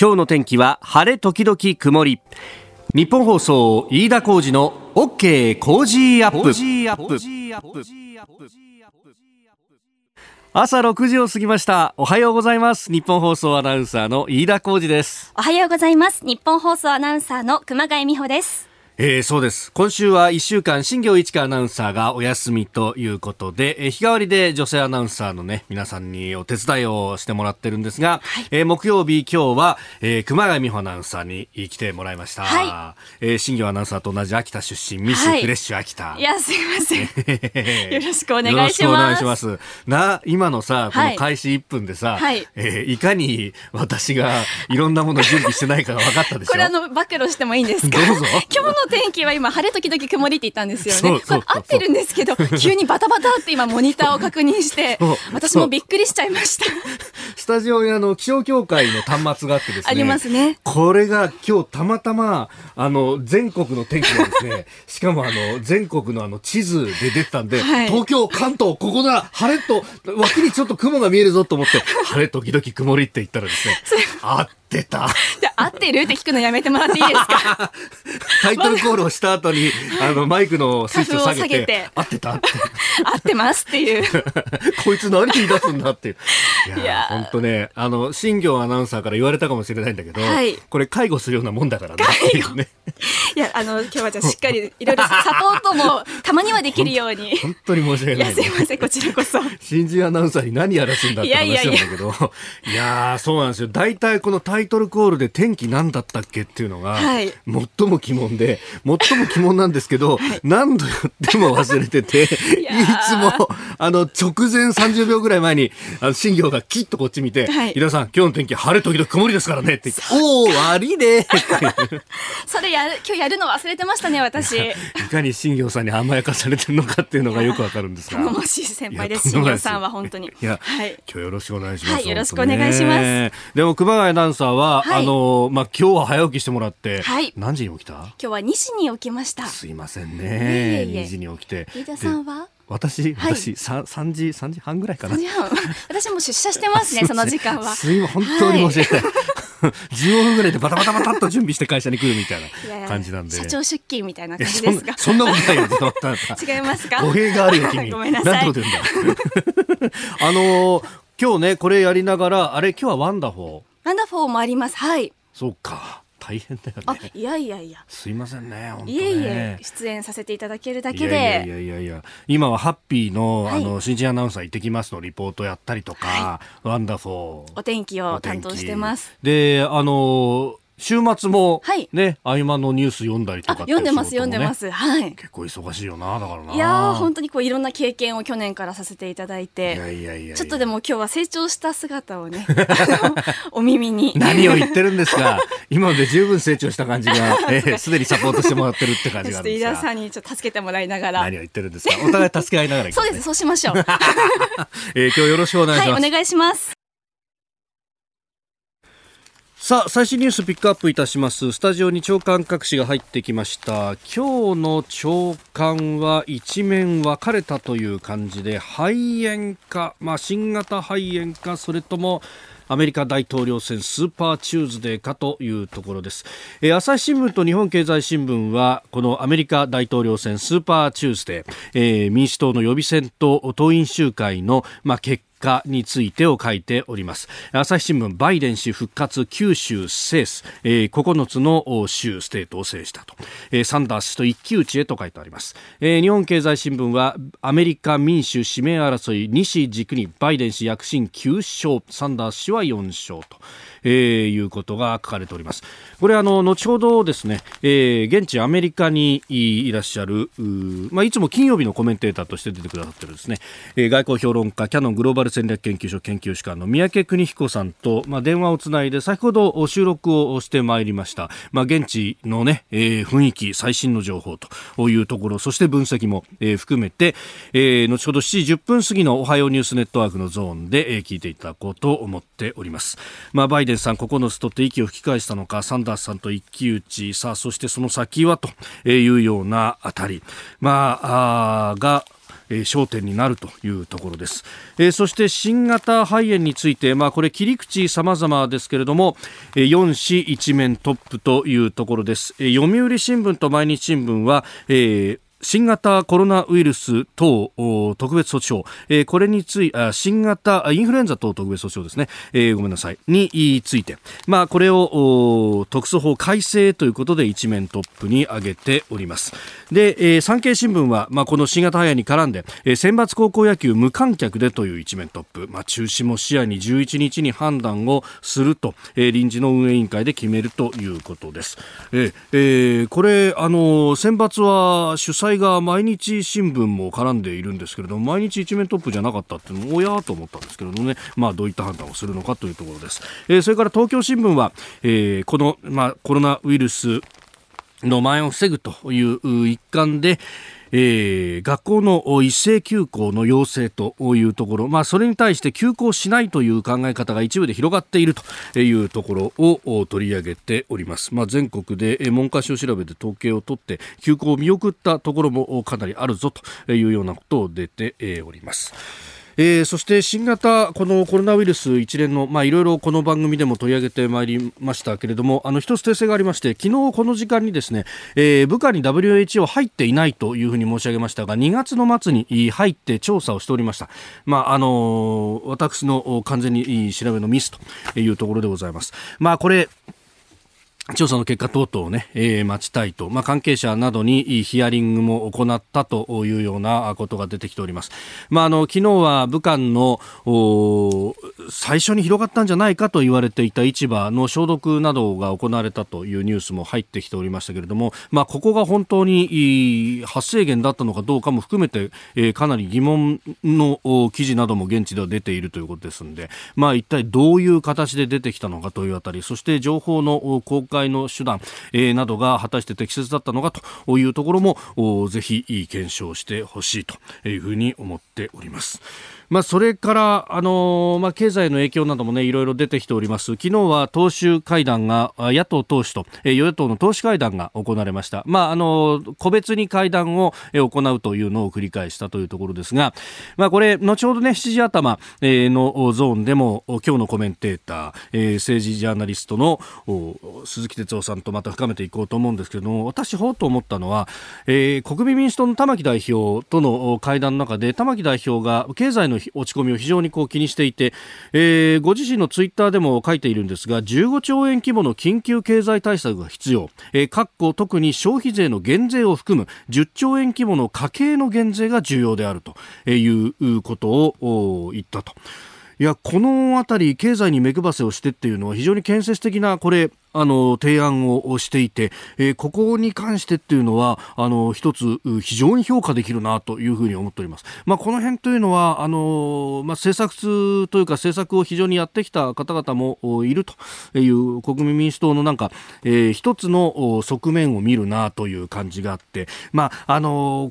今日の天気は晴れ時々曇り。ニッポン放送飯田浩司の OK コージーアップ。朝6時を過ぎました。おはようございます。ニッポン放送アナウンサーの飯田浩司です。おはようございます。ニッポン放送アナウンサーの熊谷実帆です。えー、そうです。今週は1週間、新行市佳アナウンサーがお休みということで、えー、日替わりで女性アナウンサーのね、皆さんにお手伝いをしてもらってるんですが、はい、えー、木曜日、今日は、えー、熊谷実帆アナウンサーに来てもらいました。はい、えー、新行アナウンサーと同じ秋田出身、ミスフレッシュ秋田。はい、いや、すいません。よろしくお願いします。よろしくお願いします。な、今のさ、この開始1分でさ、はい、えー、いかに私がいろんなもの準備してないかが分かったでしょ？これあの、暴露してもいいんですか？どうぞ。今日の天気は今、晴れれ時々曇りって言ったんですよね。これ合ってるんですけど、急にバタバタって今モニターを確認して、私もびっくりしちゃいました。スタジオにあの、気象協会の端末があってですね。ありますね。これが今日たまたま、あの、全国の天気がですね、しかもあの、全国のあの、地図で出てたんで、はい、東京、関東、ここだ晴れと、脇にちょっと雲が見えるぞと思って、晴れ時々曇りって言ったらですね、あってた。合ってる？って聞くのやめてもらっていいですか？タイトルコールをした後に、あの、マイクのスイッチを下げて、合ってたって。合ってますっていう。こいつ何言い出すんだっていう。いや、本当ね、あの、新業アナウンサーから言われたかもしれないんだけど、はい、これ介護するようなもんだからね。介護ね。いや、あの、今日はじゃしっかりいろいろサポートもたまにはできるように。本当に申し訳ない、ね。いや、すいません、こちらこそ。新人アナウンサーに何やらすんだって話なんだけど。いやそうなんですよ。大体このタイトルコールで天気何だったっけっていうのが、はい、最も疑問で、最も疑問なんですけど、はい、何度やっても忘れてて、いつも、あの、直前30秒ぐらい前に、あの、新業がきっとこっち見て、はい、井田さん、今日の天気晴れ時々曇りですからねって言って、おお悪いね それやる、今日やるの忘れてましたね、私。いかに新業さんに甘やかされてるのかっていうのがよくわかるんですが。頼もしい先輩です、新業さんは本当に。いや、はい、今日よろしくお願いします。はい、よろしくお願いします。でも、熊谷アナウンサーは、はい、あの、まあ、今日は早起きしてもらって、はい、何時に起きた？今日は2時に起きました。すいませんね。2時に起きて。飯田さんは？私、私、三、三時、三時半ぐらいかな。私も出社してますね、その時間は。すいません、本当に申し訳ない。15分ぐらいでバタバタバタっと準備して会社に来るみたいな感じなんで。社長出勤みたいな感じですか？そんなことないよ、違いますか？語弊があるよ、君。ごめんなさい。なんてこと言うんだ？あの今日ね、これやりながら、あれ、今日はワンダフォー？ワンダフォーもあります。はい。そうか。大変だよね。いやいやいや。すいませんね。ねいえいえ、出演させていただけるだけで。いやいやいやいや今はハッピーの、はい、あの、新人アナウンサー行ってきますのリポートやったりとか、はい、ワンダフォー。お天気を担当してます。で、あの週末もね、はい、合間のニュース読んだりとか、ね、読んでます読んでます。はい。結構忙しいよなだからな。いや本当にこういろんな経験を去年からさせていただいて。いやいやいやちょっとでも今日は成長した姿をね お耳に。何を言ってるんですか。今まで十分成長した感じがすで、えー、にサポートしてもらってるって感じがあるんですが。飯田さんにちょっと助けてもらいながら。何を言ってるんですか。お互い助け合いながら、ね、そうですそうしましょう、えー、今日よろしくお願いします、はい、お願いしますさあ最新ニュースピックアップいたします。スタジオに朝刊各紙が入ってきました。今日の朝刊は一面分かれたという感じで肺炎か、まあ、新型肺炎かそれともアメリカ大統領選スーパーチューズデーかというところです、えー、朝日新聞と日本経済新聞はこのアメリカ大統領選スーパーチューズデー、えー、民主党の予備選と党員集会の、まあ、結果についてを書いております。朝日新聞バイデン氏復活9州制す、えー、9つの州ステートを制したと、えー、サンダース氏と一騎打ちへと書いてあります、えー、日本経済新聞はアメリカ民主指名争い2氏軸にバイデン氏躍進9勝。サンダース氏は4勝と。えー、いうことが書かれております。これあの後ほどですね、えー、現地アメリカにいらっしゃるまあ、いつも金曜日のコメンテーターとして出てくださってるですね、えー、外交評論家キャノングローバル戦略研究所研究士官の三宅邦彦さんと、まあ、電話をつないで先ほど収録をしてまいりました、まあ、現地のね、えー、雰囲気最新の情報というところそして分析も、えー、含めて、えー、後ほど7時10分過ぎのおはようニュースネットワークのゾーンで、えー、聞いていただこうと思っております、まあ、バイデンさん9つ取って息を吹き返したのかサンダースさんと一騎打ちさあそしてその先はというようなあたり、まあ、あがえー、焦点になるというところです、えー、そして新型肺炎について、まあ、これ切り口様々ですけれども、えー、4市一面トップというところです、えー、読売新聞と毎日新聞は、えー新型コロナウイルス等特別措置法、えー、これについて新型インフルエンザ等特別措置法ですね、えー、ごめんなさい。について、まあ、これを特措法改正ということで一面トップに挙げております。で、えー、産経新聞は、まあ、この新型肺炎に絡んで、えー、選抜高校野球無観客でという一面トップ、まあ、中止も視野に11日に判断をすると、えー、臨時の運営委員会で決めるということです、えーえー、これあの選抜は主催が毎日新聞も絡んでいるんですけれども毎日一面トップじゃなかったっていうのもおやと思ったんですけれどもね、まあ、どういった判断をするのかというところです、えー、それから東京新聞は、えー、この、まあ、コロナウイルスの蔓延を防ぐという一環で、えー、学校の一斉休校の要請というところ、まあ、それに対して休校しないという考え方が一部で広がっているというところを取り上げております、まあ、全国で文科省調べで統計を取って休校を見送ったところもかなりあるぞというようなことを出ております。えー、そして新型このコロナウイルス一連の、まあ、いろいろこの番組でも取り上げてまいりましたけれどもあの一つ訂正がありまして昨日この時間にですね、えー、部下に WHO 入っていないというふうに申し上げましたが2月の末に入って調査をしておりました、まああの私の完全に調べのミスというところでございます。まあこれ調査の結果等々をね、えー、待ちたいと、まあ、関係者などにヒアリングも行ったというようなことが出てきております。まあ、あの、昨日は武漢の、最初に広がったんじゃないかと言われていた市場の消毒などが行われたというニュースも入ってきておりましたけれども、まあ、ここが本当に発生源だったのかどうかも含めて、えー、かなり疑問の記事なども現地では出ているということですので、まあ、一体どういう形で出てきたのかというあたり、そして情報の公開会の手段、えー、などが果たして適切だったのかというところもぜひ検証してほしいというふうに思っております。まあ、それから、あの、まあ、経済の影響などもね、いろいろ出てきております。昨日は党首会談が、野党党首と、与野党の党首会談が行われました。まあ、あの、個別に会談を、行うというのを繰り返したというところですが、まあ、これ、後ほどね、7時頭、のゾーンでも、今日のコメンテーター、えー、政治ジャーナリストの鈴木哲夫さんとまた深めていこうと思うんですけども、私、ほうと思ったのは、えー、国民民主党の玉木代表との会談の中で、玉木代表が経済の落ち込みを非常にこう気にしていて、えー、ご自身のツイッターでも書いているんですが15兆円規模の緊急経済対策が必要、えー、各国特に消費税の減税を含む10兆円規模の家計の減税が重要であるということを言ったと。いや、このあたり、経済に目配せをしてっていうのは非常に建設的な、これ、あの、提案をしていて、えー、ここに関してっていうのは、あの、一つ、非常に評価できるなというふうに思っております。まあ、この辺というのは、あの、まあ、政策というか政策を非常にやってきた方々もいるという国民民主党のなんか、えー、一つの側面を見るなという感じがあって、まあ、あの、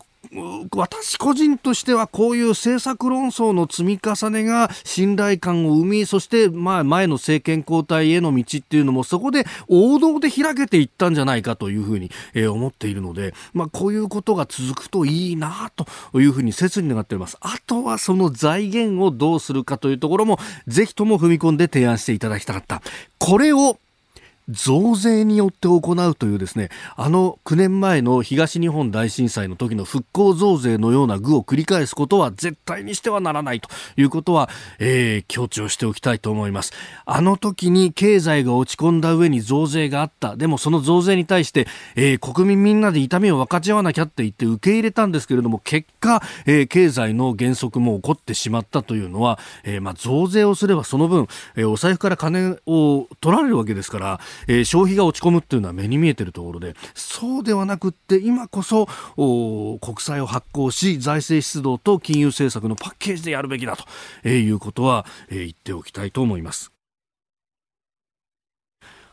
私個人としてはこういう政策論争の積み重ねが信頼感を生み、そしてま前の政権交代への道っていうのもそこで王道で開けていったんじゃないかというふうに、え思っているので、まあこういうことが続くといいなというふうに切に願っております。あとはその財源をどうするかというところもぜひとも踏み込んで提案していただきたかった。これを増税によって行うというですねあの9年前の東日本大震災の時の復興増税のような具を繰り返すことは絶対にしてはならないということは、えー、強調しておきたいと思います。あの時に経済が落ち込んだ上に増税があった。でもその増税に対して、えー、国民みんなで痛みを分かち合わなきゃって言って受け入れたんですけれども結果、えー、経済の減速も起こってしまったというのは、えーまあ、増税をすればその分、えー、お財布から金を取られるわけですからえー、消費が落ち込むっていうのは目に見えてるところでそうではなくって今こそ国債を発行し財政出動と金融政策のパッケージでやるべきだと、えー、いうことは、えー、言っておきたいと思います。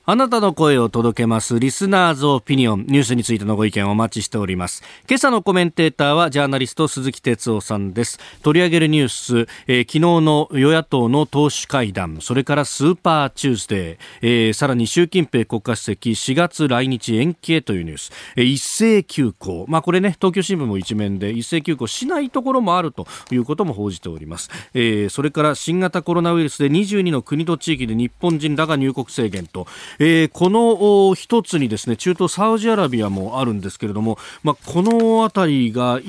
あなたの声を届けます。リスナーズオピニオン。ニュースについてのご意見をお待ちしております。今朝のコメンテーターはジャーナリスト鈴木哲夫さんです。取り上げるニュース、えー、昨日の与野党の党首会談、それからスーパーチューズデー、えー、さらに習近平国家主席4月来日延期へというニュース、えー、一斉休校。まあこれね、東京新聞も一面で一斉休校しないところもあるということも報じております。えー、それから新型コロナウイルスで22の国と地域で日本人らが入国制限と、えー、この一つにですね中東サウジアラビアもあるんですけれども、まあ、この辺りが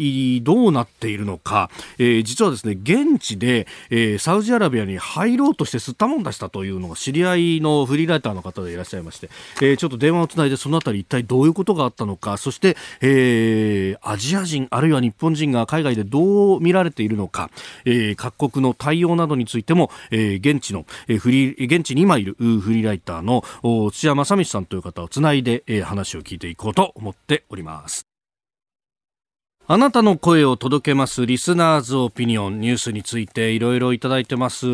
どうなっているのか、えー、実はですね現地で、えー、サウジアラビアに入ろうとして吸ったもんだしたというのが知り合いのフリーライターの方でいらっしゃいまして、えー、ちょっと電話をつないでその辺り一体どういうことがあったのかそして、えー、アジア人あるいは日本人が海外でどう見られているのか、えー、各国の対応などについても、えー、現地の、えー、フリー現地に今いるフリーライターの土屋正道さんという方をつないで、え、話を聞いていこうと思っております。あなたの声を届けますリスナーズオピニオンニュースについていろいろいただいてます。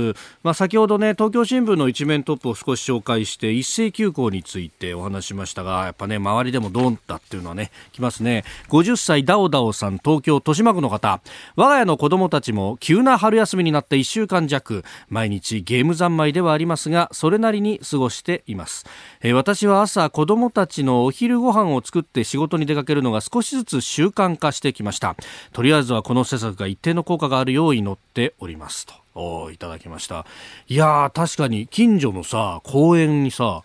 まあ、先ほどね、東京新聞の一面トップを少し紹介して一斉休校についてお話しましたが、やっぱね、周りでもどうだっていうのはね、来ますね。50歳ダオダオさん、東京豊島区の方。我が家の子供たちも急な春休みになって1週間弱、毎日ゲーム三昧ではありますが、それなりに過ごしています。えー、私は朝子供たちのお昼ご飯を作って仕事に出かけるのが少しずつ習慣化してききました。とりあえずはこの施策が一定の効果があるよう祈っております。といただきました。いや確かに近所のさ公園にさ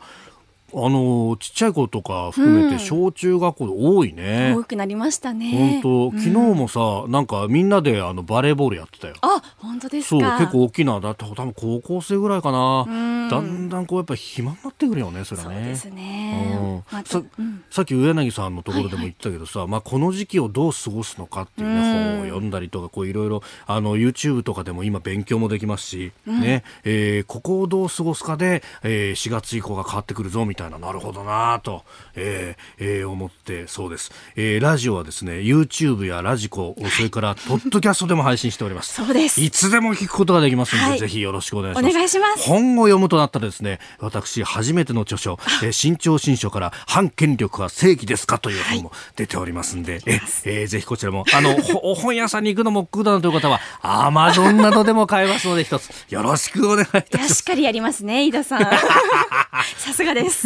あのちっちゃい子とか含めて小中学校で多いね、うん、多くなりましたね。本当、昨日もさ、うん、なんかみんなであのバレーボールやってたよ。あ本当ですそう結構大きなだって多分高校生ぐらいかな、うん、だんだんこうやっぱ暇になってくるよねそれはね。そうですね、うん。ささっき上柳さんのところでも言ったけどさ、はいはい、まあ、この時期をどう過ごすのかっていうね、本を読んだりとかこういろいろあの YouTube とかでも今勉強もできますし、ね。えー、ここをどう過ごすかで、えー、4月以降が変わってくるぞみたいななるほどなと、えーえー、思ってそうです、えー、ラジオはですね YouTube やラジコそれからポッドキャストでも配信しております。そうです。いつでも聞くことができますので、はい、ぜひよろしくお願いします。お願いします。本を読むとなったらですね私初めての著書、えー、新潮新書から反権力は正義ですかという本も出ておりますんで、はい、ええー、ぜひこちらもあの 本屋さんに行くのも苦だという方はアマゾンなどでも買えますので一つよろしくお願いいたします。しっかりやりますね飯田さん。さすがです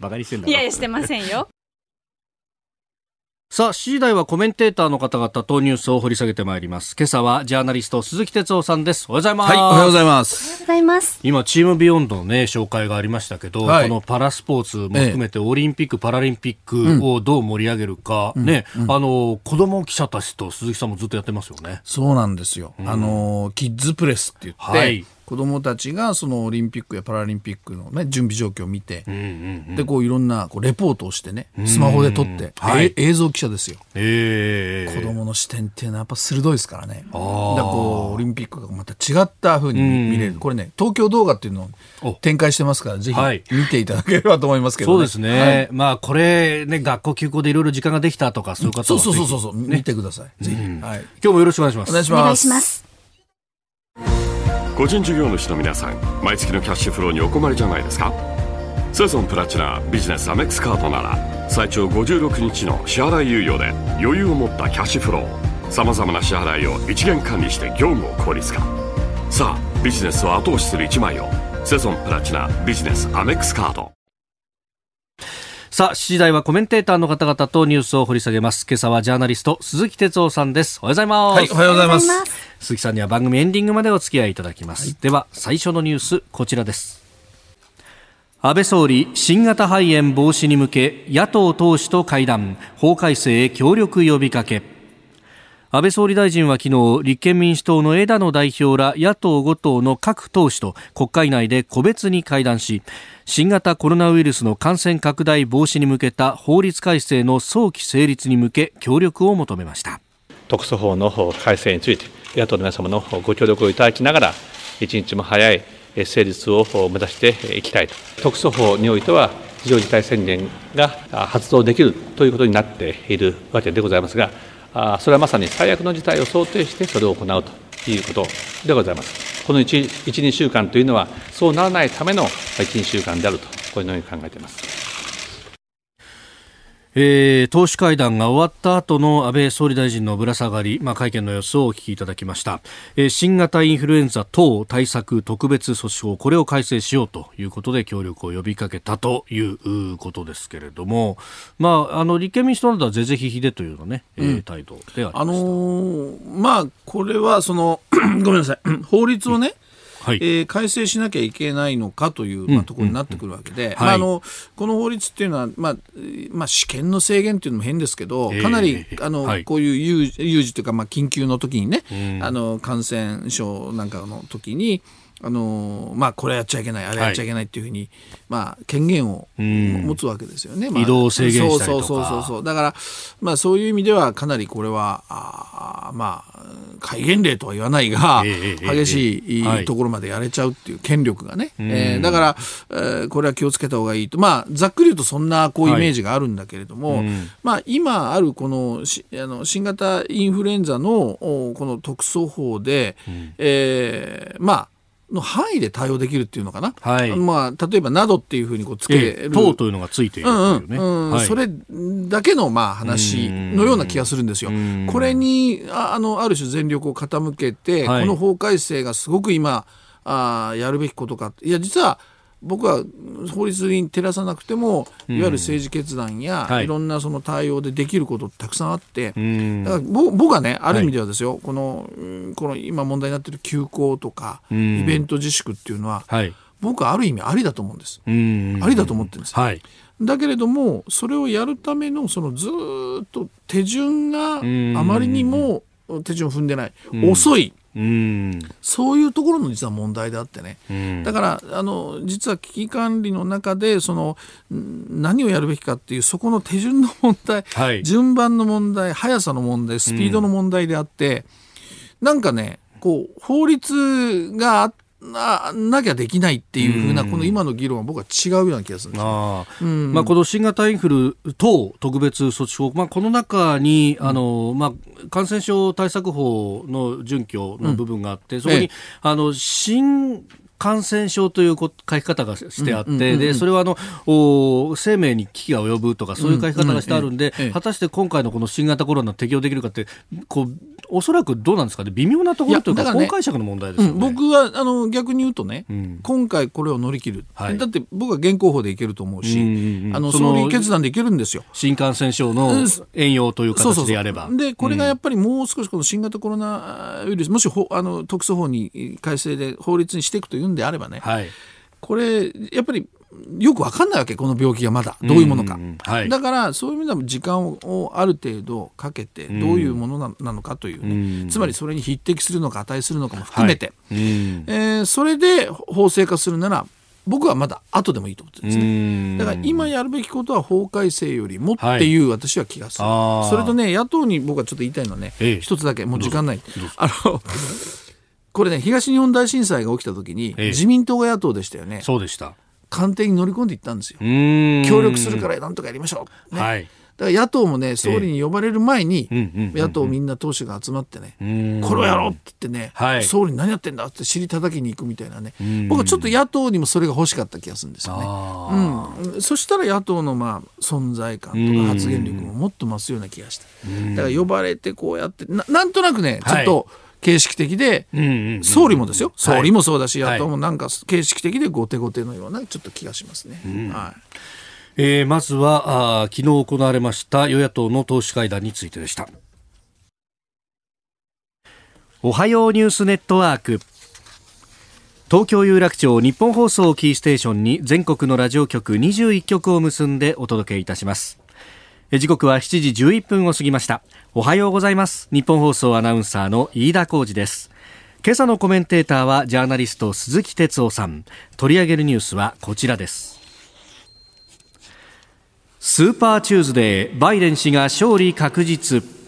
バカ にしてんだいやいやしてませんよ さあ、7時台はコメンテーターの方々とニュースを掘り下げてまいります。今朝はジャーナリスト鈴木哲夫さんです。おはようございます。はい、おはようございます。おはようございます。今、チームビヨンドのね、紹介がありましたけど、はい、このパラスポーツも含めてオリンピック、パラリンピックをどう盛り上げるか、うん、ね、うん、あの、子供記者たちと鈴木さんもずっとやってますよね。そうなんですよ。うん、あの、キッズプレスって言って、はい子どもたちがそのオリンピックやパラリンピックの、ね、準備状況を見て、うんうんうん、でこういろんなこうレポートをしてねスマホで撮って、はい、映像記者ですよ、えー、子どもの視点っていうのはやっぱ鋭いですからね。だこうオリンピックがまた違ったふうに見れる、これね東京動画っていうのを展開してますからぜひ見ていただければと思いますけど、ね、そうですね、はい、まあこれね学校休校でいろいろ時間ができたとかそういう方はそうそうそうそう、ね、見てください。ぜひ、はい、今日もよろしくお願いします。お願いします個人事業主の皆さん毎月のキャッシュフローにお困りじゃないですか？セゾンプラチナビジネスアメックスカードなら最長56日の支払い猶予で余裕を持ったキャッシュフロー。さまざまな支払いを一元管理して業務を効率化。さあビジネスを後押しする一枚をセゾンプラチナビジネスアメックスカードさあ、7時台はコメンテーターの方々とニュースを掘り下げます。今朝はジャーナリスト、鈴木哲夫さんです。おはようございます。はい、おはようございます。鈴木さんには番組エンディングまでお付き合いいただきます。はい、では、最初のニュース、こちらです。安倍総理、新型肺炎防止に向け、野党党首と会談、法改正へ協力呼びかけ。安倍総理大臣は昨日立憲民主党の枝野代表ら野党5党の各党首と国会内で個別に会談し新型コロナウイルスの感染拡大防止に向けた法律改正の早期成立に向け協力を求めました。特措法の改正について野党の皆様のご協力をいただきながら一日も早い成立を目指していきたいと。特措法においては非常事態宣言が発動できるということになっているわけでございますがそれはまさに最悪の事態を想定してそれを行うということでございます。この1、1 2週間というのは、そうならないための1、2週間であるとこのように考えています。えー、党首会談が終わった後の安倍総理大臣のぶら下がり、まあ、会見の様子をお聞きいただきました、えー、新型インフルエンザ等対策特別措置法これを改正しようということで協力を呼びかけたということですけれども、まあ、あの立憲民主党などは是々非々でというようなね、うん、えー、態度でありまあのー、まあこれはその ごめんなさい。法律をね、はい、えー、改正しなきゃいけないのかという、まあ、ところになってくるわけで、まあ、あのこの法律っていうのは、まあまあ、試験の制限っていうのも変ですけど、かなり、あの、はい、こういう有有事というか、まあ、緊急の時にね、あの感染症なんかの時に、あのまあ、これやっちゃいけないあれやっちゃいけないっていうふうに、はい、まあ、権限を持つわけですよね。まあ、移動制限したりとか。そうそうそうだから、まあ、そういう意味ではかなりこれはあまあ戒厳令とは言わないが、えー、激しいところまでやれちゃうっていう権力がね、はい、えー、だから、えー、これは気をつけた方がいいと、まあ、ざっくり言うとそんなこうイメージがあるんだけれども、はい、まあ、今あるこのしあの新型インフルエンザのこの特措法で、うん、えー、まあの範囲で対応できるっていうのかな、はい、まあ、例えばなどっていうふうにこうつける、え等というのがついているというね、うんうん。それだけのまあ話のような気がするんですよ。これにああのある種全力を傾けて、はい、この法改正がすごく今あやるべきことか。いや実は僕は法律に照らさなくてもいわゆる政治決断や、い、ろんなその対応でできることたくさんあって、だから僕はねある意味ではですよ、このこの今問題になっている休校とか、イベント自粛っていうのは、僕はある意味ありだと思うんです。ありだと思ってるんです。はい、だけれどもそれをやるためのそのずっと手順があまりにも手順を踏んでない、遅い。うん。そういうところの実は問題であってね、だからあの実は危機管理の中でその何をやるべきかっていうそこの手順の問題、はい、順番の問題速さの問題スピードの問題であって、うん、なんかねこう法律があっななきゃできないっていうふうな、この今の議論は僕は違うような気がするんですあ、うん、まあ、この新型インフル等特別措置法、まあ、この中に、あのまあ、感染症対策法の準拠の部分があって、そこに、あの新感染症という書き方がしてあって、でそれはあのお生命に危機が及ぶとかそういう書き方がしてあるんで、果たして今回のこの新型コロナ適用できるかってこうおそらくどうなんですかね？微妙なところというか、法解釈の問題ですよね、僕はあの逆に言うとね、今回これを乗り切る、だって僕は現行法でいけると思うし、あの総理決断でいけるんですよ。新感染症の遠用という形でやれば。でこれがやっぱりもう少しこの新型コロナウイルスもしあの特措法に改正で法律にしていくというんであればね、はい、これやっぱりよく分かんないわけこの病気がまだ。どういうものか、はい、だからそういう意味でも時間をある程度かけてどういうものなのかというね、つまりそれに匹敵するのか値するのかも含めて、はい、えー、それで法制化するなら僕はまだ後でもいいと思ってるんですね。だから今やるべきことは法改正よりもっていう私は気がする。はい、それとね、野党に僕はちょっと言いたいのはね、ええ、一つだけ、もう時間ない。あの、これね、東日本大震災が起きた時に、自民党が野党でしたよね。そうでした。官邸に乗り込んでいったんですよ。協力するからなんとかやりましょう。ね、はい。だから野党もね、総理に呼ばれる前に、野党みんな党首が集まってね、これをやろうって言ってね、はい、総理何やってんだって尻叩きに行くみたいなね、僕はちょっと野党にもそれが欲しかった気がするんですよね。うん、そしたら野党のまあ存在感とか発言力ももっと増すような気がして、だから呼ばれてこうやってな、なんとなくね、ちょっと、はい形式的で、総理もですよ、総理もそうだし、野党もなんか形式的で後手後手のようなちょっと気がしますね。はい。えー、まずはあ昨日行われました与野党の党首会談についてでした。おはようニュースネットワーク。東京有楽町日本放送キーステーションに全国のラジオ局21局を結んでお届けいたします時刻は7時11分を過ぎました。おはようございます。ニッポン放送アナウンサーの飯田浩司です。今朝のコメンテーターはジャーナリスト鈴木哲夫さん。取り上げるニュースはこちらです。スーパーチューズデーバイデン氏が勝利確実。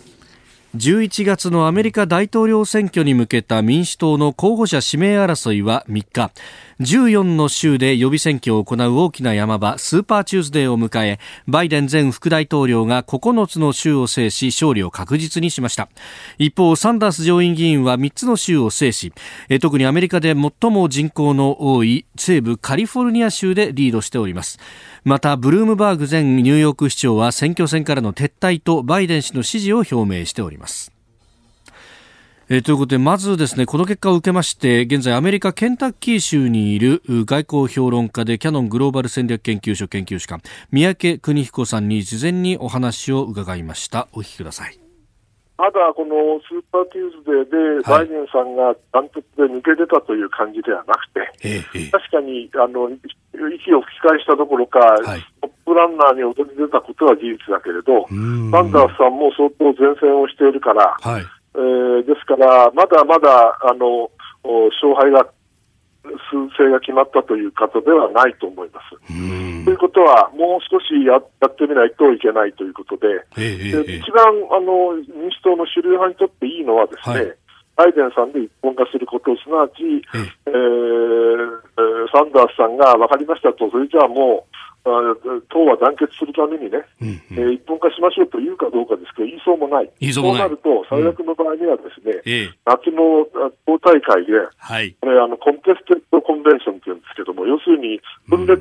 11月のアメリカ大統領選挙に向けた民主党の候補者指名争いは3日。14の州で予備選挙を行う大きな山場スーパーチューズデーを迎えバイデン前副大統領が9つの州を制し勝利を確実にしました。一方サンダース上院議員は3つの州を制し特にアメリカで最も人口の多い西部カリフォルニア州でリードしております。またブルームバーグ前ニューヨーク市長は選挙戦からの撤退とバイデン氏の支持を表明しておりますえー、ということで、まずですね、この結果を受けまして、現在アメリカケンタッキー州にいる外交評論家でキャノングローバル戦略研究所研究士官、宮家邦彦さんに事前にお話を伺いました。お聞きください。まだこのスーパーテューズデーで、バイデンさんがダントツで抜け出たという感じではなくて、はい確かにあの息を吹き返したどころか、はい、トップランナーに躍り出たことは事実だけれど、サンダースさんも相当善戦をしているから、はい。えー、ですから、まだまだあの勝敗が数勢が決まったという方ではないと思います。ということは、もう少しややってみないといけないということで、えー、一番あの民主党の主流派にとっていいのはですね、はいバイデンさんで一本化することすなわち、えー、サンダースさんが分かりましたと、それじゃあもう、党は団結するためにね、うんうん、えー、一本化しましょうと言うかどうかですけど、言いそうもない。いそうなると、最悪の場合にはですね、うん、夏の党大会で、はい、これあの、コンテステッドコンベンションって言うんですけども、要するに分裂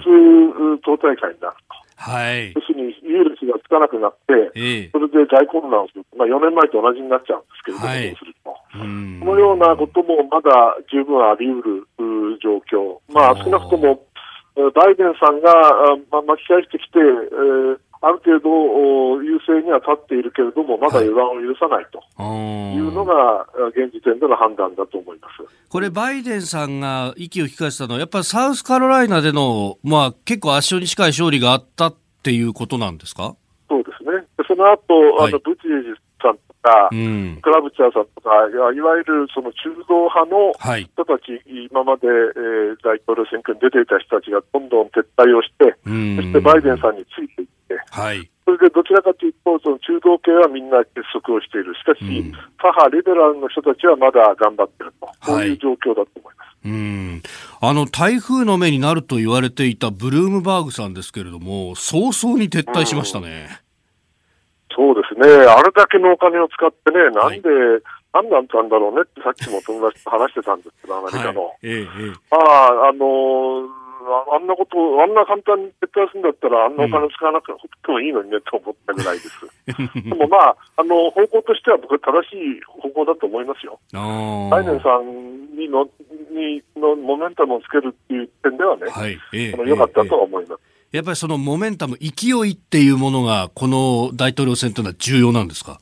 党大会になると。はい、要するに優劣がつかなくなって、えそれで大混乱をする、まあ、4年前と同じになっちゃうんですけれども、はい、そうすると。このようなこともまだ十分あり得る状況、まあ、少なくともバイデンさんが、まあ、巻き返してきて、えー、ある程度優勢には立っているけれども、まだ予断を許さないというのが、現時点での判断だと思います。これ、バイデンさんが息を吹き返したのは、やっぱりサウスカロライナでの、まあ、結構圧勝に近い勝利があったっていうことなんですか？そうですね。その後、はい、あのブチエジさんか、うん、クラブチャーさんとか、いわゆるその中道派の人たち、はい、今まで、えー、大統領選挙に出ていた人たちがどんどん撤退をして、うん、そしてバイデンさんについていって、はい、それでどちらかというと、その中道系はみんな結束をしている。しかし、うん、左派リベラルの人たちはまだ頑張っていると、こういう状況だと思います。うん、あの台風の目になると言われていたブルームバーグさんですけれども、早々に撤退しましたね。そうですね、あれだけのお金を使ってね、なんで、はい、何だったんだろうねって、さっきも友達と話してたんですけど、アメリカの。はいええ、まあ、あのー、あんなこと、あんな簡単に撤退するんだったら、あんなお金使わなくてもいいのにねと思ったぐらいです。でもまあ、あの、方向としては僕は正しい方向だと思いますよ。バイデンさんにの、にのモメンタムをつけるっていう点ではね、はいええ、良かったとは思います。やっぱりそのモメンタム、勢いっていうものが、この大統領選というのは重要なんですか？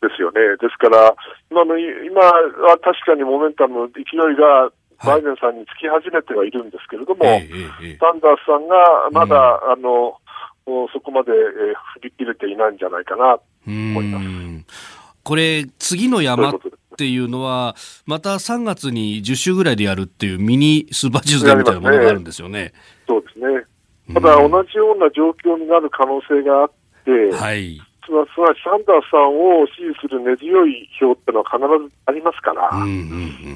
ですよね。ですから、今の、今は確かにモメンタム、勢いがバイデンさんにつき始めてはいるんですけれども、はい、サンダースさんがまだ、うん、あの、そこまで、えー、振り切れていないんじゃないかなと思います。これ、次の山っていうのは、また3月に10州ぐらいでやるっていうミニスーパーチューズデーみたいなものがあるんですよね。そうですね。ただ、同じような状況になる可能性があって、はい、すなわちサンダースさんを支持する根強い票っていうのは必ずありますから、うんうんう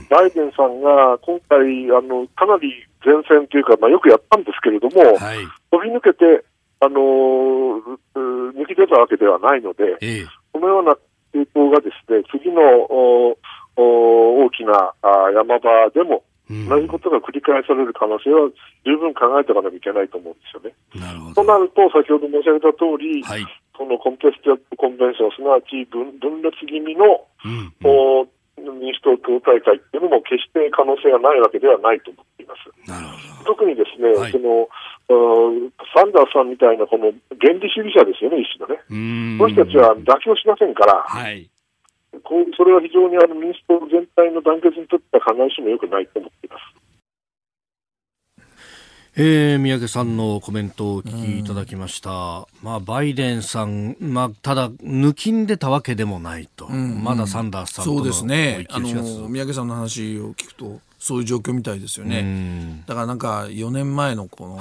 ん、バイデンさんが今回あの、かなり善戦というか、まあ、よくやったんですけれども、はい、飛び抜けて、あのー、抜き出たわけではないので、ええ、このような傾向がですね、次のおお大きなあ山場でも同じことが繰り返される可能性は十分考えておかなきゃいけないと思うんですよね。なるほど。となると、先ほど申し上げた通り、はい、そのコンテストコンベンション、すなわち分分裂気味の、うんうん、民主党党大会っていうのも決して可能性がないわけではないと思っています。特にですね、はい、そのサンダースさんみたいなこの原理主義者ですよね、一種のね。この人たちは妥協しませんから、はいこうそれは非常にあの民主党全体の団結にとっては必ずしも良くないと思っています。えー、三宅さんのコメントをお聞きいただきました、うん、まあ、バイデンさん、まあ、ただ、抜きんでたわけでもないと、うん、まだサンダースさんとそうですね。あの三宅さんの話を聞くと、そういう状況みたいですよね、うん、だからなんか4年前のこの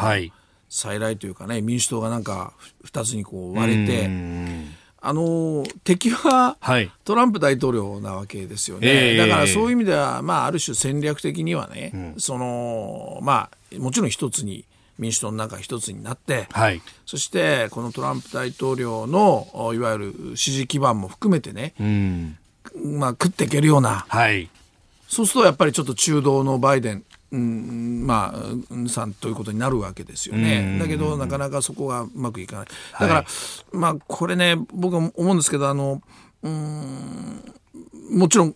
再来というかね、民主党がなんか2つにこう割れて、あの敵はトランプ大統領なわけですよね、だからそういう意味では、まあ、ある種戦略的にはね、うん、そのまあ、もちろん一つに民主党の中一つになって、はい、そしてこのトランプ大統領のいわゆる支持基盤も含めてね、うん、まあ、食っていけるような、はい、そうするとやっぱりちょっと中道のバイデンうん、まあ、さんということになるわけですよね。だけど、なかなかそこがうまくいかない。だから、はい、まあ、これね、僕は思うんですけど、あの、うん、もちろん、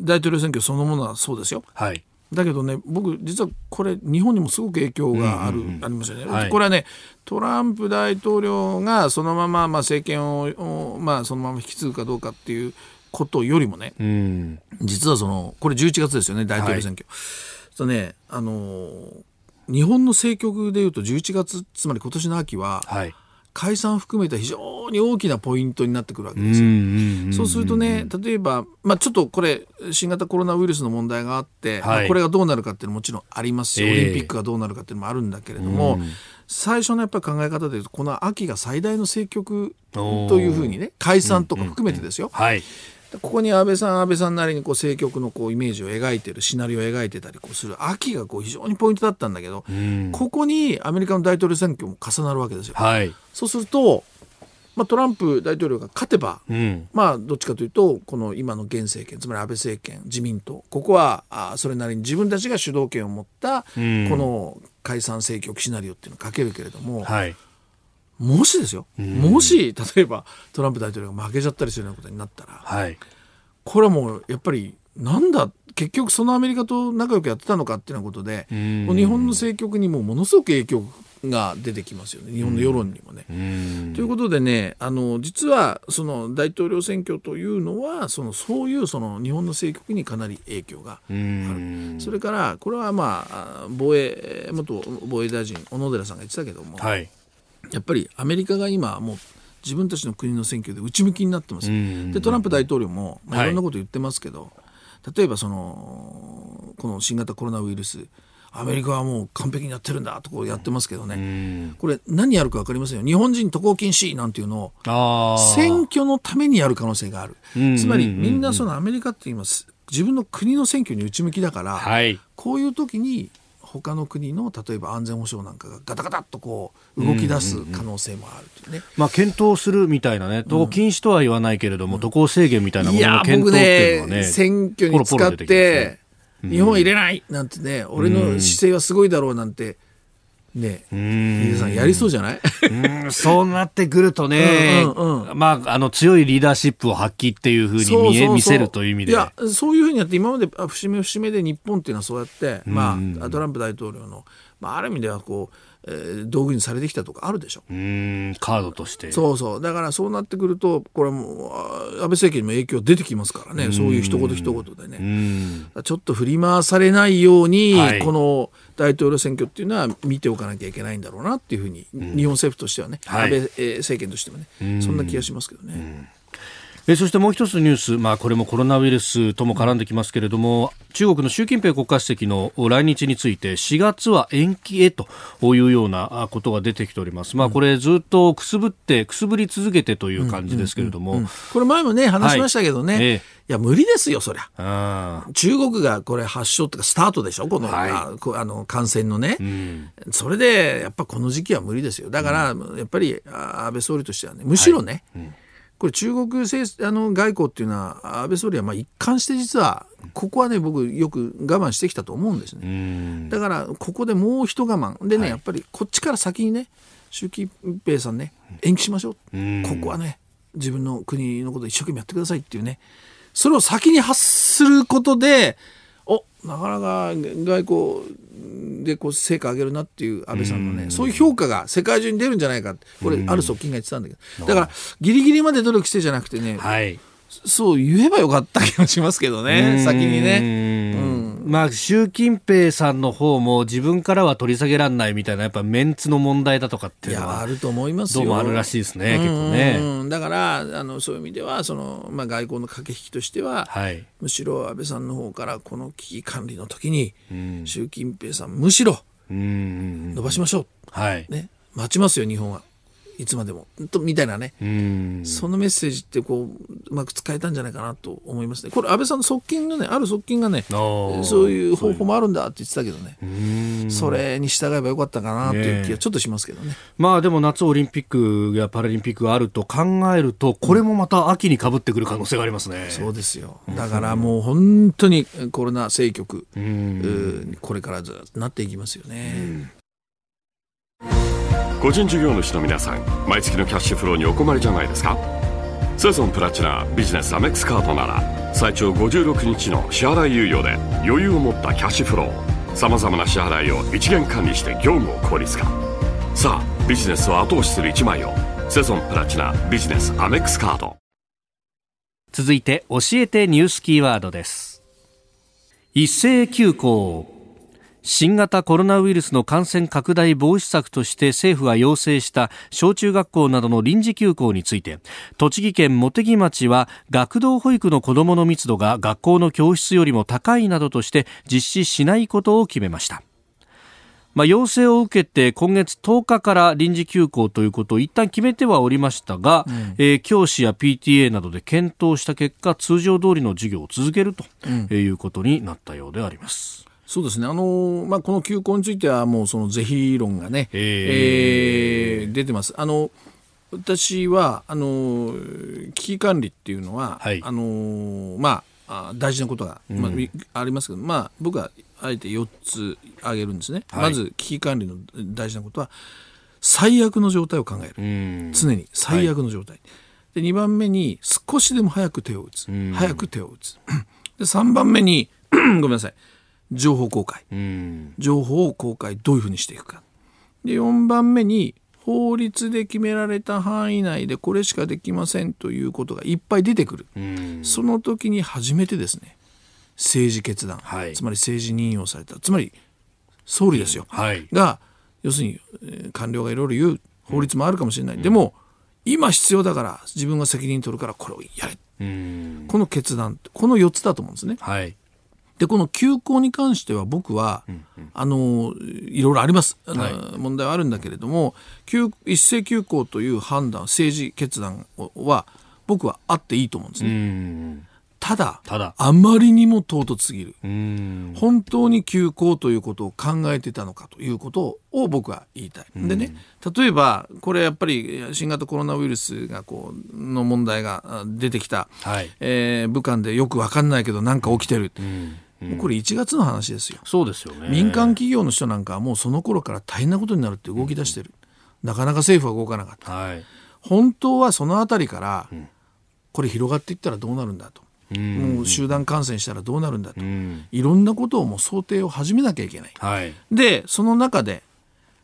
大統領選挙そのものはそうですよ。はい。だけどね、僕、実はこれ、日本にもすごく影響がある、ありますよね、はい、これはね、トランプ大統領がそのまま、まあ、政権を、まあ、そのまま引き継ぐかどうかっていうことよりもね、うん、実はその、これ11月ですよね、大統領選挙。はいとね、あの日本の政局でいうと11月つまり今年の秋は、はい、解散含めた非常に大きなポイントになってくるわけですよ。そうするとね例えば、まあ、ちょっとこれ新型コロナウイルスの問題があって、はい、まあ、これがどうなるかっていうのももちろんありますし、オリンピックがどうなるかっていうのもあるんだけれども、最初のやっぱり考え方でいうとこの秋が最大の政局というふうにね解散とか含めてですよ。はいここに安倍さん安倍さんなりにこう政局のこうイメージを描いてるシナリオを描いてたりこうする秋がこう非常にポイントだったんだけど、ここにアメリカの大統領選挙も重なるわけですよ。はい、そうするとまあ、トランプ大統領が勝てば、うん、まあどっちかというとこの今の現政権つまり安倍政権自民党ここはあそれなりに自分たちが主導権を持った、この解散政局シナリオっていうのをかけるけれども、はい、もしですよ、もし例えばトランプ大統領が負けちゃったりするようなことになったら、はい、これはもうやっぱりなんだ結局そのアメリカと仲良くやってたのかっていうことで、日本の政局にもものすごく影響が出てきますよね。日本の世論にもね。ということでねあの実はその大統領選挙というのはそのそういうその日本の政局にかなり影響がある。それからこれはまあ防衛元防衛大臣小野寺さんが言ってたけども、はいやっぱりアメリカが今もう自分たちの国の選挙で内向きになってます。でトランプ大統領も、まあ、い。ろんなこと言ってますけど、はい、例えばそのこの新型コロナウイルスアメリカはもう完璧にやってるんだとこうやってますけどね、これ何やるか分かりませんよ。日本人渡航禁止なんていうのを選挙のためにやる可能性がある、つまりみんなそのアメリカって今自分の国の選挙に内向きだから、はい、こういう時に他の国の例えば安全保障なんかがガタガタっとこう動き出す可能性もあるというね、まあ、検討するみたいなね、渡航禁止とは言わないけれども、渡航制限みたいなものの検討っていうのはね、ね選挙に使って、日本入れないなんてね、俺の姿勢はすごいだろうなんて。ね。皆さんやりそうじゃない？うんそうなってくるとね、うんうんうん、まあ、あの強いリーダーシップを発揮っていうふうに見え見せるという意味で。いやそういうふうにやって今まで節目節目で日本っていうのはそうやって、まあ、トランプ大統領の、まあ、ある意味ではこうえー、道具にされてきたとかあるでしょ。うんカードとして。そうそう。だからそうなってくるとこれも安倍政権にも影響出てきますからね。そういう一言一言でね。ちょっと振り回されないように、はい、この大統領選挙っていうのは見ておかなきゃいけないんだろうなっていうふうに、日本政府としてはね、はい、安倍政権としてもねそんな気がしますけどね。えそしてもう一つニュース、まあ、これもコロナウイルスとも絡んできますけれども中国の習近平国家主席の来日について4月は延期へというようなことが出てきております、まあ、これずっとくすぶってくすぶり続けてという感じですけれども、これ前もね話しましたけどね、はいええ。いや、無理ですよ、そりゃ。中国がこれ発祥とかスタートでしょ？この、はい、ああの感染のね、うん、それで、やっぱこの時期は無理ですよ。だから、やっぱり安倍総理としてはね、むしろね、はい。うんこれ中国政あの外交っていうのは安倍総理はまあ一貫して実はここはね僕よく我慢してきたと思うんですね。だからここでもう一我慢。でね、はい、やっぱりこっちから先にね習近平さんね延期しましょう。ここはね自分の国のこと一生懸命やってくださいっていうね。それを先に発することでおなかなか外交でこう成果上げるなっていう安倍さんのね、そういう評価が世界中に出るんじゃないかこれ、ある側近が言ってたんだけど、だから、ギリギリまで努力してじゃなくてね、はい、そう言えばよかった気がしますけどね、先にね。うんまあ、習近平さんの方も自分からは取り下げられないみたいな、やっぱメンツの問題だとかっていうのは、あると思いますどうもあるらしいですね、結構ね。だからあの、そういう意味では、そのまあ、外交の駆け引きとしては、はい、むしろ安倍さんの方から、この危機管理の時に、習近平さん、むしろ伸ばしましょう、はい。ね、待ちますよ、日本は。いつまでも。とみたいなね。そのメッセージってこううまく使えたんじゃないかなと思いますね。これ安倍さんの側近のねある側近がねそういう方法もあるんだって言ってたけどね。それに従えばよかったかなという気がちょっとしますけどね、ね、まあでも夏オリンピックやパラリンピックがあると考えるとこれもまた秋にかぶってくる可能性がありますね、そうですよ。だからもう本当にコロナ政局これからずっとなっていきますよね。個人事業主の皆さん毎月のキャッシュフローにお困りじゃないですか？セゾンプラチナビジネスアメックスカードなら最長56日の支払い猶予で余裕を持ったキャッシュフローさまざまな支払いを一元管理して業務を効率化。さあビジネスを後押しする一枚をセゾンプラチナビジネスアメックスカード。続いて教えてニュースキーワードです。一斉休校。新型コロナウイルスの感染拡大防止策として政府が要請した小中学校などの臨時休校について栃木県茂木町は学童保育の子どもの密度が学校の教室よりも高いなどとして実施しないことを決めました。まあ、要請を受けて今月10日から臨時休校ということを一旦決めてはおりましたが、うん、えー、教師や PTA などで検討した結果通常通りの授業を続けるということになったようであります。そうですね、あのまあ、この休校については、もうその是非論がね、えー、出てます。あの私はあの危機管理っていうのは、はい、あのまあ、大事なことが、まあ、ありますけど、まあ、僕はあえて4つ挙げるんですね、はい、まず危機管理の大事なことは最悪の状態を考える。常に最悪の状態、はい、で2番目に少しでも早く手を打つ。早く手を打つ。で3番目に ごめんなさい情報公開、情報を公開どういうふうにしていくか。で4番目に法律で決められた範囲内でこれしかできませんということがいっぱい出てくる、その時に初めてですね。政治決断、はい、つまり政治任用された。つまり総理ですよ、はい、が要するに官僚がいろいろ言う。法律もあるかもしれない、うん、でも今必要だから自分が責任取るからこれをやれ。この決断この4つだと思うんですね。はいでこの休校に関しては僕は、うんうん、あのいろいろあります、はい、問題はあるんだけれども一斉休校という判断政治決断は僕はあっていいと思うんですね。ただただ。あまりにも唐突すぎる。本当に休校ということを考えてたのかということを僕は言いたい。でね例えばこれやっぱり新型コロナウイルスがこうの問題が出てきた、はい、えー、武漢でよく分かんないけど何か起きてる。うん、これ1月の話ですよ。そうですよね。民間企業の人なんかはもうその頃から大変なことになるって動き出してる。なかなか政府は動かなかった。はい、本当はその辺りから、これ広がっていったらどうなるんだと。もう集団感染したらどうなるんだと、いろんなことをもう想定を始めなきゃいけない。はい、でその中で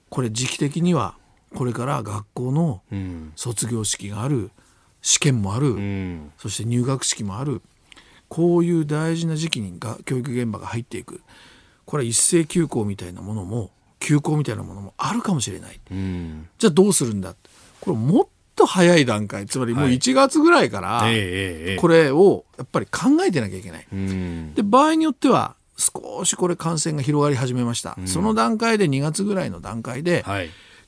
これ時期的にはこれから学校の卒業式がある試験もある、そして入学式もあるこういう大事な時期にが教育現場が入っていく。これは一斉休校みたいなものも休校みたいなものもあるかもしれない、じゃあどうするんだ？これもっと早い段階。つまりもう1月ぐらいから、これをやっぱり考えてなきゃいけない。で場合によっては少しこれ感染が広がり始めました、その段階で2月ぐらいの段階で、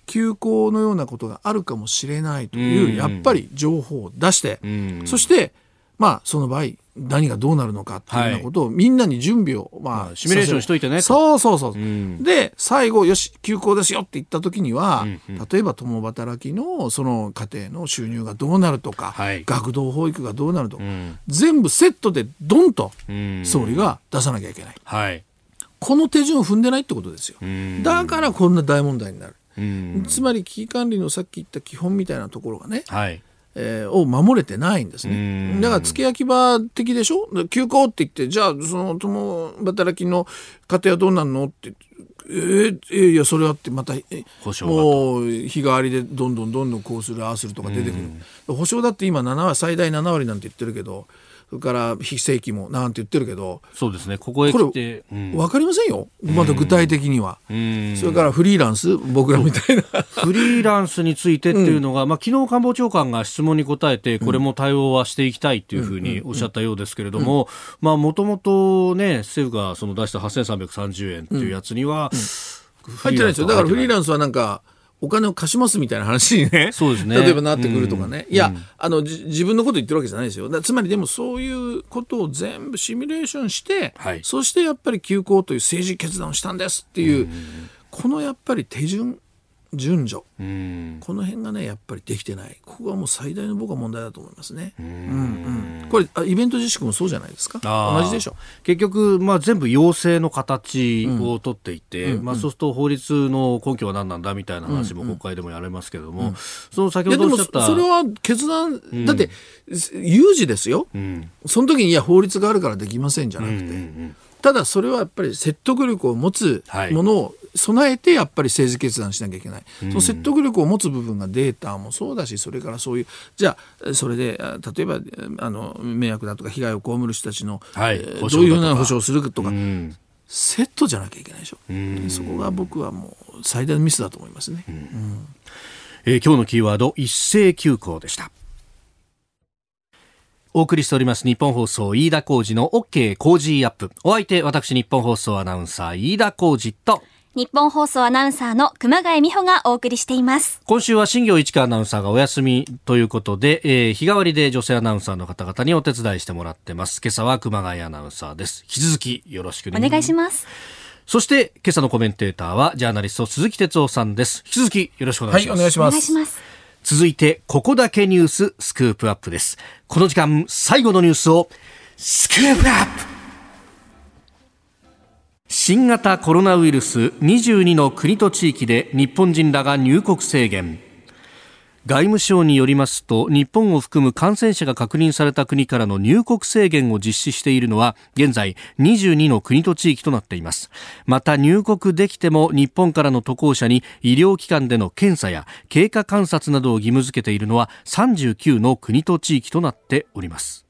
休校のようなことがあるかもしれないという、やっぱり情報を出して、そしてまあその場合何がどうなるのかっていうようなことを、みんなに準備を、まあ、シミュレーションしといてね。そうそうそう。うん、で、最後、よし、休校ですよって言った時には、うんうん、例えば共働きのその家庭の収入がどうなるとか、はい、学童保育がどうなるとか、うん、全部セットでドンと総理が出さなきゃいけない。はい、この手順を踏んでないってことですよ。だからこんな大問題になる。つまり危機管理のさっき言った基本みたいなところがね、はいえー、を守れてないんですね。だから付け焼き場的でしょ？休校って言ってじゃあその共働きの家庭はどうなんの？って。えー、えー、いやそれはってまたもう日替わりでどんどんどんどんこうするああするとか出てくる。保証だって今7割最大7割なんて言ってるけどそれから非正規もなんて言ってるけどそうですね。ここへ来て、うん、分かりませんよ。まだ具体的には、うん、それからフリーランス？僕らみたいな。フリーランスについてっていうのが、うん、まあ、昨日官房長官が質問に答えてこれも対応はしていきたいっていうふうにおっしゃったようですけれどももともとね政府がその出した8330円っていうやつには、入ってないですよ。だからフリーランスはなんかお金を貸しますみたいな話にね、そうですね。例えばなってくるとかね、うん、いや、あの自分のこと言ってるわけじゃないですよ。つまりでもそういうことを全部シミュレーションして、はい、そしてやっぱり休校という政治決断をしたんですっていう、うん、このやっぱり手順順序、この辺がねやっぱりできてない。ここがもう最大の僕は問題だと思いますね。うん。うん、これイベント自粛もそうじゃないですか？同じでしょ？結局、まあ、全部要請の形を取っていて、うん、まあ、そうすると法律の根拠は何なんだみたいな話も国会でもやれますけれども、その先ほどおっしゃったそれは決断、だって有事ですよ、その時にいや法律があるからできませんじゃなくて。ただそれはやっぱり説得力を持つものを備えてやっぱり政治決断しなきゃいけない、その説得力を持つ部分がデータもそうだしそれからそういうじゃあそれで例えばあの迷惑だとか被害を被る人たちの、はい、どういうふうな保障をするとか。セットじゃなきゃいけないでしょ。そこが僕はもう最大のミスだと思いますね。うん、えー、今日のキーワード一斉休校でした。お送りしております日本放送飯田浩二の OK 工事アップ。お相手、私日本放送アナウンサー飯田浩二と、日本放送アナウンサーの熊谷美穂がお送りしています。今週は新業一華アナウンサーがお休みということで、えー、日替わりで女性アナウンサーの方々にお手伝いしてもらってます。今朝は熊谷アナウンサーです。引き続きよろしくお願いします。そして今朝のコメンテーターはジャーナリスト鈴木哲夫さんです。引き続きよろしくお願いします。はい、お願いします。お願いします。続いて、ここだけニューススクープアップです。この時間、最後のニュースを、スクープアップ新型コロナウイルス22の国と地域で日本人らが入国制限。外務省によりますと日本を含む感染者が確認された国からの入国制限を実施しているのは現在22の国と地域となっていますまた入国できても日本からの渡航者に医療機関での検査や経過観察などを義務付けているのは39の国と地域となっております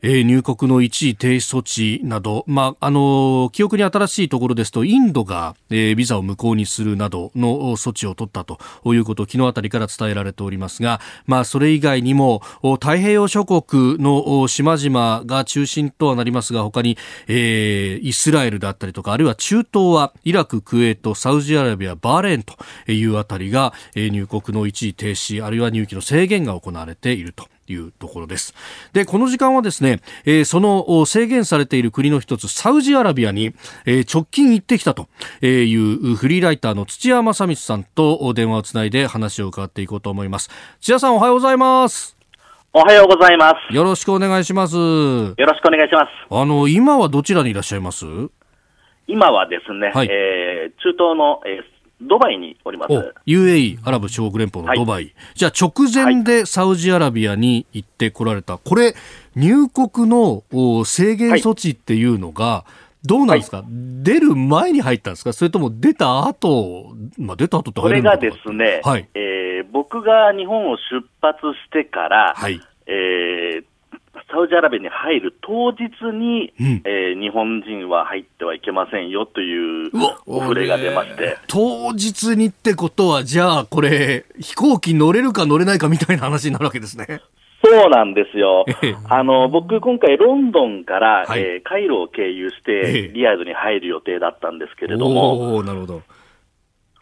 えー、入国の一時停止措置など、まあ、あの記憶に新しいところですと、インドが、えー、ビザを無効にするなどの措置を取ったということを昨日あたりから伝えられておりますが、まあ、それ以外にも、太平洋諸国の島々が中心とはなりますが、他に、えー、イスラエルだったりとか、あるいは中東はイラク、クウェート、サウジアラビア、バーレーンというあたりが、えー、入国の一時停止、あるいは入期の制限が行われていると。いうところです。で、この時間はですね、えー、その制限されている国の一つ、サウジアラビアに、えー、直近行ってきたというフリーライターの土屋正光さんと電話をつないで話を伺っていこうと思います。土屋さんおはようございます。おはようございます。よろしくお願いします。よろしくお願いします。あの、今はどちらにいらっしゃいます？今はですね、はい、えー、中東の、えードバイにおります。UAE、アラブ小国連邦のドバイ。はい、じゃあ直前でサウジアラビアに行ってこられた。これ、入国の制限措置っていうのが、どうなんですか、はい、出る前に入ったんですか？それとも出た後、まあ出た後ってこれがですね、はい、えー、僕が日本を出発してから、はい、えー、サウジアラビアに入る当日に、うん、えー、日本人は入ってはいけませんよというお触れが出まして。当日にってことは、じゃあこれ、飛行機乗れるか乗れないかみたいな話になるわけですね。そうなんですよ。あの、僕、今回、ロンドンから、はい、えー、カイロを経由して、リヤドに入る予定だったんですけれども、なるほど。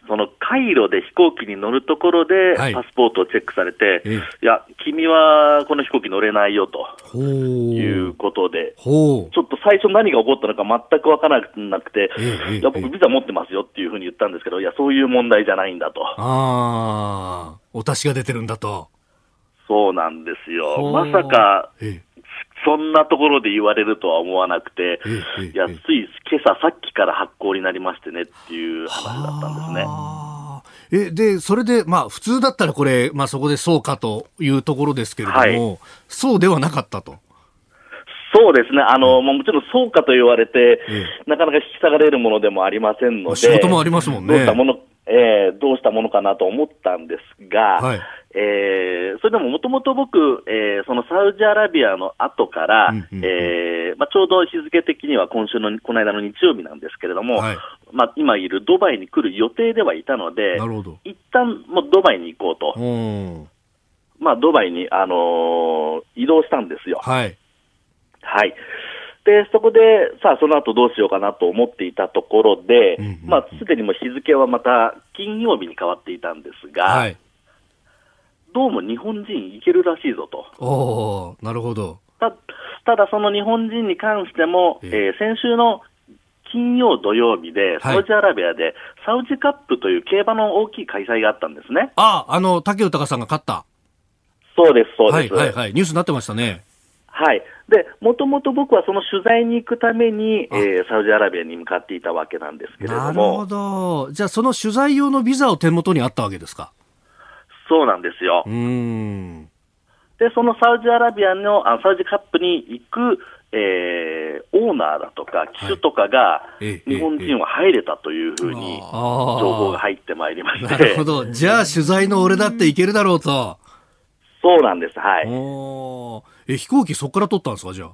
そのカイロで飛行機に乗るところで、パスポートをチェックされて、はい、いや、君はこの飛行機乗れないよということで、ちょっと最初何が起こったのか全く分からなくて、いや、僕ビザ持ってますよっていうふうに言ったんですけど、いや、そういう問題じゃないんだと。ああ、お達しが出てるんだと。そうなんですよ。まさか、そんなところで言われるとは思わなくて、いや、つい今朝さっきから発行になりましてねっていう話だったんですね。え、で、それで、まあ、普通だったらこれ、まあ、そこでそうかというところですけれども、はい、そうではなかったと。そうですね。あの、もちろんそうかと言われて、なかなか引き下がれるものでもありませんので、仕事もありますもんね。どうしたもの、えー、どうしたものかなと思ったんですが、はい、えー、それでももともと僕、えー、そのサウジアラビアの後から、えまあ、ちょうど日付的には今週の、この間の日曜日なんですけれども、はい、まあ、今いるドバイに来る予定ではいたので、一旦もうドバイに行こうと。まあ、ドバイに、あのー、移動したんですよ。はい。はい。で、そこで、さあ、その後どうしようかなと思っていたところで、うんうん、まあ、すでにも日付はまた金曜日に変わっていたんですが、はい、どうも日本人行けるらしいぞと。おなるほど。たただ、その日本人に関しても、えー、えー、先週の金曜、土曜日で、サウジアラビアで、サウジカップという競馬の大きい開催があったんですね。ああ、あの、竹豊さんが勝った。そうです、そうです。はい、はい、はい。ニュースになってましたね。はい。で、もともと僕はその取材に行くために、えー、サウジアラビアに向かっていたわけなんですけれども。なるほど。じゃあ、その取材用のビザを手元にあったわけですか？そうなんですよ。うん。で、そのサウジアラビアの、あサウジカップに行く、えー、オーナーだとか、機種とかが、日本人は入れたというふうに、情報が入ってまいりまして。なるほど。じゃあ、取材の俺だって行けるだろうと。そうなんです、はい。え、飛行機そこから取ったんですか、じゃあ？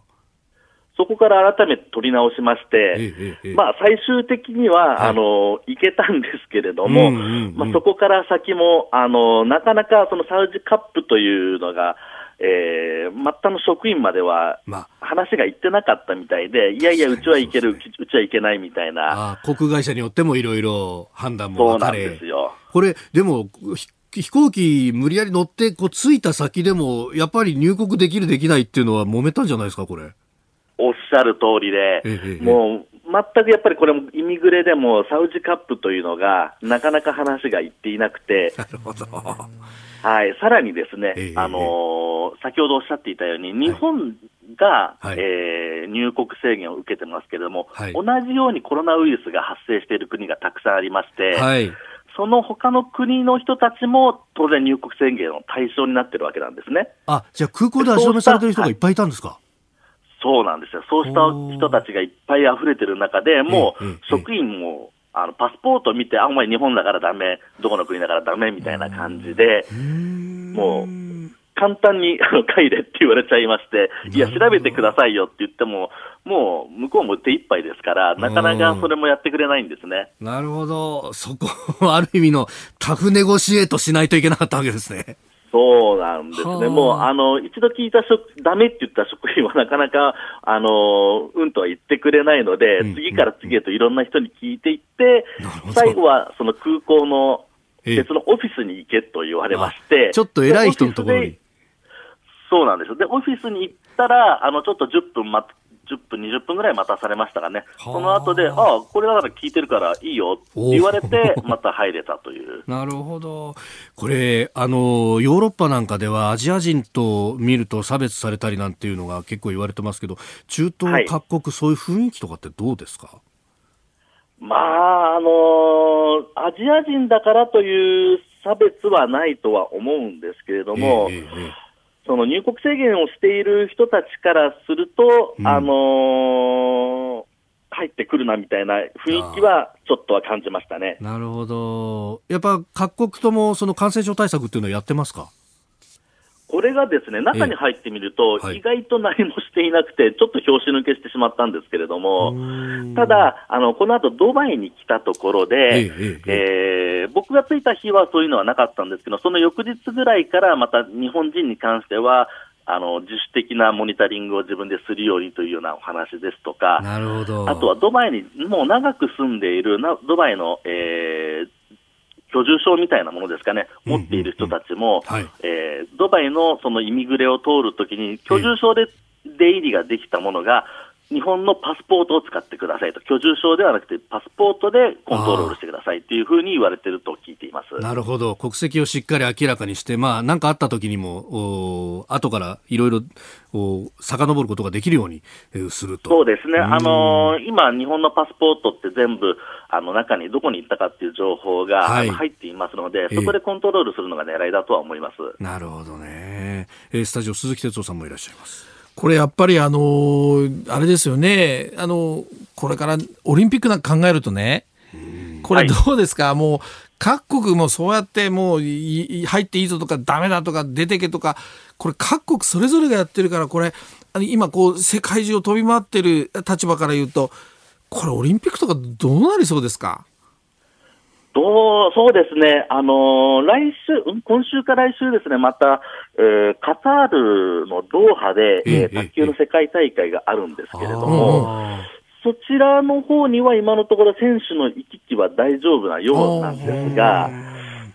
そこから改めて取り直しまして、まあ最終的には、はい、あの、行けたんですけれども、うんうんうん、まあそこから先も、あの、なかなかそのサウジカップというのが、えー、末端の職員までは話がいってなかったみたいで、いやいや、うちは行ける、うちはいけないみたいな。航空会社によってもいろいろ判断も分かれそうなんですよ。これ、でも、飛行機無理やり乗ってこう着いた先でも、やっぱり入国できる、できないっていうのは揉めたんじゃないですか、これ。おっしゃる通りで、ええ、もう全くやっぱりこれもイミグレでもサウジカップというのがなかなか話がいっていなくて、なるほど。はい、さらにですね、え、あのー、先ほどおっしゃっていたように、日本が、はい、えー、入国制限を受けてますけれども、はい、同じようにコロナウイルスが発生している国がたくさんありまして、はいその他の国の人たちも当然入国宣言の対象になってるわけなんですね。あ、じゃあ空港で足止めされてる人がいっぱいいたんですか？そうなんですよ。そうした人たちがいっぱい溢れてる中で、もう職員も、あのパスポートを見て、あ、お前日本だからダメ、どこの国だからダメみたいな感じで、もう簡単にあの帰れって言われちゃいまして、いや、調べてくださいよって言っても、もう向こうも手一杯ですから、なかなかそれもやってくれないんですね。なるほど。そこ、ある意味のタフネゴシエートしないといけなかったわけですね。そうなんですね。もう、あの、一度聞いた職、ダメって言った職員はなかなか、あの、うんとは言ってくれないので、うん、次から次へといろんな人に聞いていって、最後はその空港の別のオフィスに行けと言われまして、ちょっと偉い人のところに。そうなんですで、オフィスに行ったら、あの、ちょっと10分待10分、20分ぐらい待たされましたがね、その後で、ああ、これだから聞いてるからいいよって言われて、また入れたという。なるほど。これ、あの、ヨーロッパなんかではアジア人と見ると差別されたりなんていうのが結構言われてますけど、中東各国、はい、そういう雰囲気とかってどうですか？まあ、あのー、アジア人だからという差別はないとは思うんですけれども、えーえーその入国制限をしている人たちからすると、うん、あのー、入ってくるなみたいな雰囲気はちょっとは感じましたね。なるほど。やっぱ各国ともその感染症対策っていうのはやってますか？これがですね、中に入ってみると、意外と何もしていなくて、ちょっと拍子抜けしてしまったんですけれども、ただ、あの、この後ドバイに来たところで、えー、僕が着いた日はそういうのはなかったんですけど、その翌日ぐらいからまた日本人に関しては、あの自主的なモニタリングを自分でするようにというようなお話ですとか、なるほど。あとはドバイにもう長く住んでいるドバイの、えー、居住証みたいなものですかね、持っている人たちも、えドバイのそのイミグレを通るときに、居住証で出入りができたものが、日本のパスポートを使ってくださいと、居住証ではなくて、パスポートでコントロールしてくださいっていうふうに言われてると聞いています。なるほど、国籍をしっかり明らかにして、まあ、なんかあった時にも、お後からいろいろ遡ることができるようにすると。そうですね、あのー、今、日本のパスポートって全部、あの中にどこに行ったかっていう情報が、はい、入っていますので、そこでコントロールするのが狙いだとは思います。えー、なるほどね、えー、スタジオ、鈴木哲夫さんもいらっしゃいます。これやっぱりあのあれですよね。あのこれからオリンピックなんか考えるとねこれどうですか、はい、もう各国もそうやってもう入っていいぞとかダメだとか出てけとかこれ各国それぞれがやってるからこれ今こう世界中を飛び回ってる立場から言うとこれオリンピックとかどうなりそうですか？どうそうですね、あのー、来週、今週か来週ですね、また、えー、カタールのドーハで、えー、卓球の世界大会があるんですけれども、そちらの方には今のところ選手の行き来は大丈夫なようなんですが、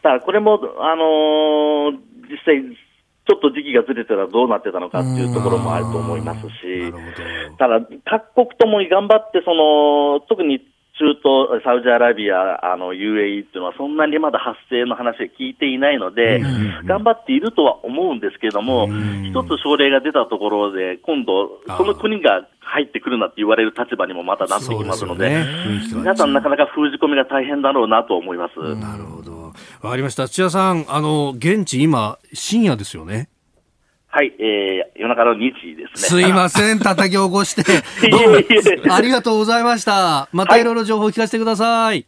ただこれも、あのー、実際、ちょっと時期がずれたらどうなってたのかっていうところもあると思いますし、ただ、各国ともに頑張って、その、特に中東、サウジアラビア、あの UAE っていうのは、そんなにまだ発生の話は聞いていないので、頑張っているとは思うんですけれども、一つ症例が出たところで、今度、その国が入ってくるなって言われる立場にもまたなってきますので、皆さん、なかなか封じ込めが大変だろうなと思います。なるほど。わかりました。土屋さん、あの、現地今、深夜ですよね。はい、えー、夜中の2時ですね。すいません、叩き起こして。どうも、ありがとうございました。またいろいろ情報を聞かせてください。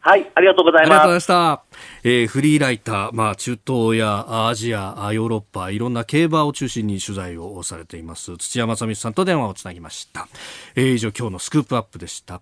はい、ありがとうございます。ありがとうございました。えー、フリーライター、まあ、中東やアジア、ヨーロッパ、いろんな競馬を中心に取材をされています、土屋正光さんと電話をつなぎました。えー、以上、今日のスクープアップでした。